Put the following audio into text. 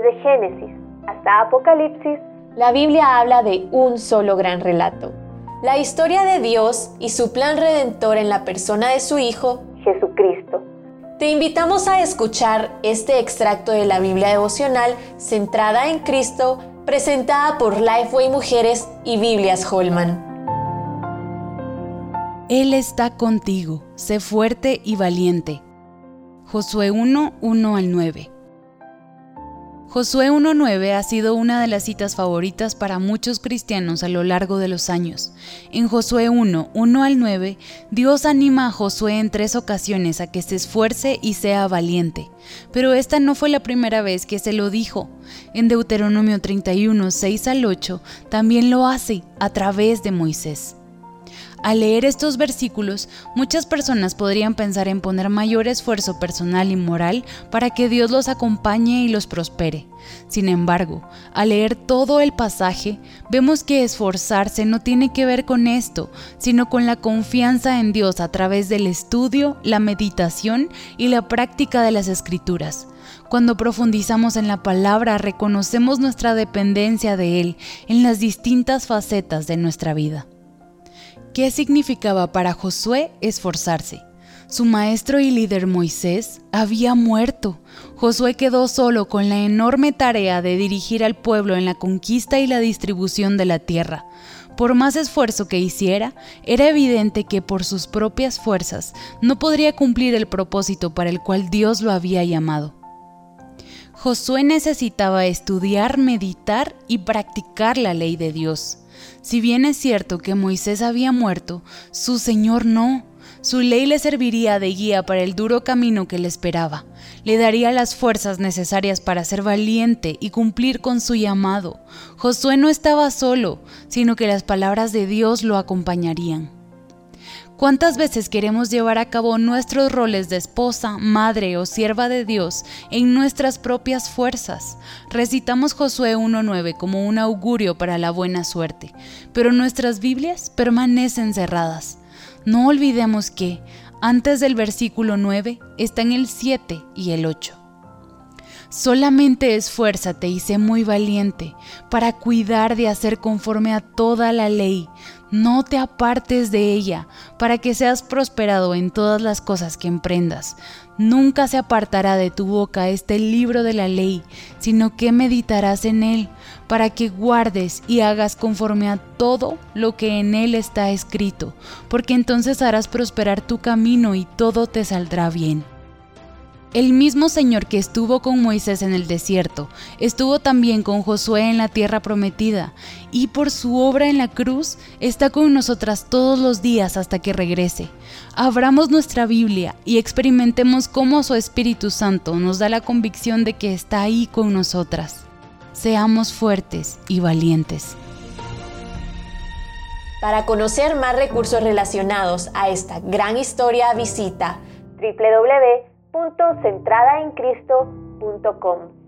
Desde Génesis hasta Apocalipsis, la Biblia habla de un solo gran relato. La historia de Dios y su plan redentor en la persona de su Hijo, Jesucristo. Te invitamos a escuchar este extracto de la Biblia devocional centrada en Cristo, presentada por Lifeway Mujeres y Biblias Holman. Él está contigo, sé fuerte y valiente. Josué 1, 1 al 9. Josué 1.9 ha sido una de las citas favoritas para muchos cristianos a lo largo de los años. En Josué 1, 1 al 9, Dios anima a Josué en tres ocasiones a que se esfuerce y sea valiente. Pero esta no fue la primera vez que se lo dijo. En Deuteronomio 31, 6 al 8, también lo hace a través de Moisés. Al leer estos versículos, muchas personas podrían pensar en poner mayor esfuerzo personal y moral para que Dios los acompañe y los prospere. Sin embargo, al leer todo el pasaje, vemos que esforzarse no tiene que ver con esto, sino con la confianza en Dios a través del estudio, la meditación y la práctica de las escrituras. Cuando profundizamos en la palabra, reconocemos nuestra dependencia de Él en las distintas facetas de nuestra vida. ¿Qué significaba para Josué esforzarse? Su maestro y líder Moisés había muerto. Josué quedó solo con la enorme tarea de dirigir al pueblo en la conquista y la distribución de la tierra. Por más esfuerzo que hiciera, era evidente que por sus propias fuerzas no podría cumplir el propósito para el cual Dios lo había llamado. Josué necesitaba estudiar, meditar y practicar la ley de Dios. Si bien es cierto que Moisés había muerto, su Señor no. Su ley le serviría de guía para el duro camino que le esperaba. Le daría las fuerzas necesarias para ser valiente y cumplir con su llamado. Josué no estaba solo, sino que las palabras de Dios lo acompañarían. ¿Cuántas veces queremos llevar a cabo nuestros roles de esposa, madre o sierva de Dios en nuestras propias fuerzas? Recitamos Josué 1.9 como un augurio para la buena suerte, pero nuestras Biblias permanecen cerradas. No olvidemos que, antes del versículo 9, están el 7 y el 8. Solamente esfuérzate y sé muy valiente para cuidar de hacer conforme a toda la ley. No te apartes de ella, para que seas prosperado en todas las cosas que emprendas. Nunca se apartará de tu boca este libro de la ley, sino que meditarás en él, para que guardes y hagas conforme a todo lo que en él está escrito, porque entonces harás prosperar tu camino y todo te saldrá bien. El mismo Señor que estuvo con Moisés en el desierto, estuvo también con Josué en la tierra prometida, y por su obra en la cruz está con nosotras todos los días hasta que regrese. Abramos nuestra Biblia y experimentemos cómo su Espíritu Santo nos da la convicción de que está ahí con nosotras. Seamos fuertes y valientes. Para conocer más recursos relacionados a esta gran historia, visita www centradaencristo.com.